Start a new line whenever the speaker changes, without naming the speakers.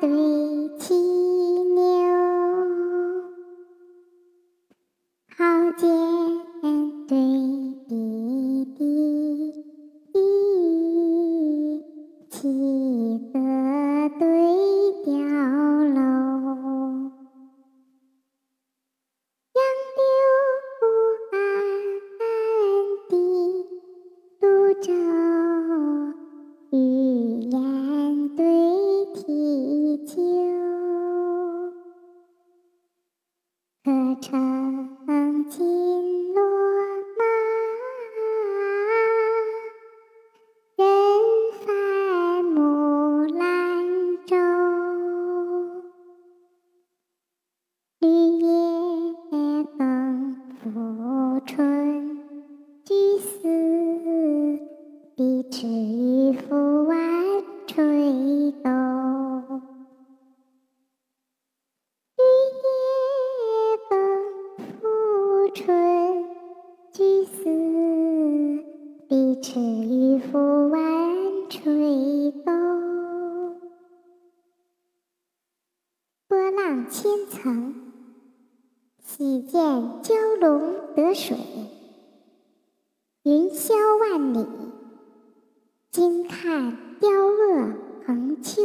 three. 成金罗马，人帆木兰舟，绿叶更复春，菊丝碧池千层，喜见蛟龙得水；云霄万里，惊看雕鹗横秋。